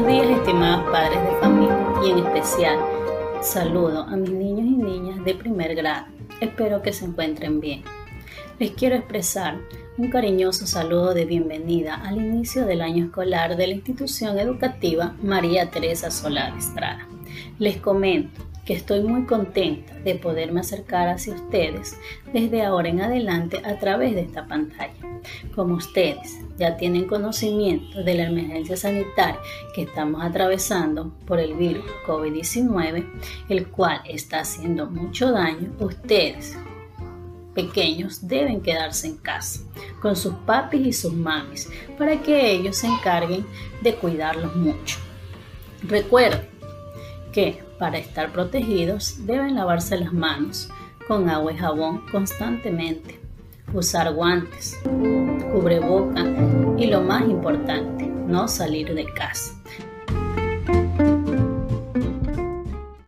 Buenos días, estimados padres de familia, y en especial saludo a mis niños y niñas de primer grado. Espero que se encuentren bien. Les quiero expresar un cariñoso saludo de bienvenida al inicio del año escolar de la institución educativa María Teresa Solar Estrada. Les comento estoy muy contenta de poderme acercar hacia ustedes desde ahora en adelante a través de esta pantalla. Como ustedes ya tienen conocimiento de la emergencia sanitaria que estamos atravesando por el virus COVID-19, el cual está haciendo mucho daño, ustedes pequeños deben quedarse en casa con sus papis y sus mamis para que ellos se encarguen de cuidarlos mucho. Recuerden que para estar protegidos deben lavarse las manos con agua y jabón constantemente, usar guantes, cubreboca y lo más importante, no salir de casa.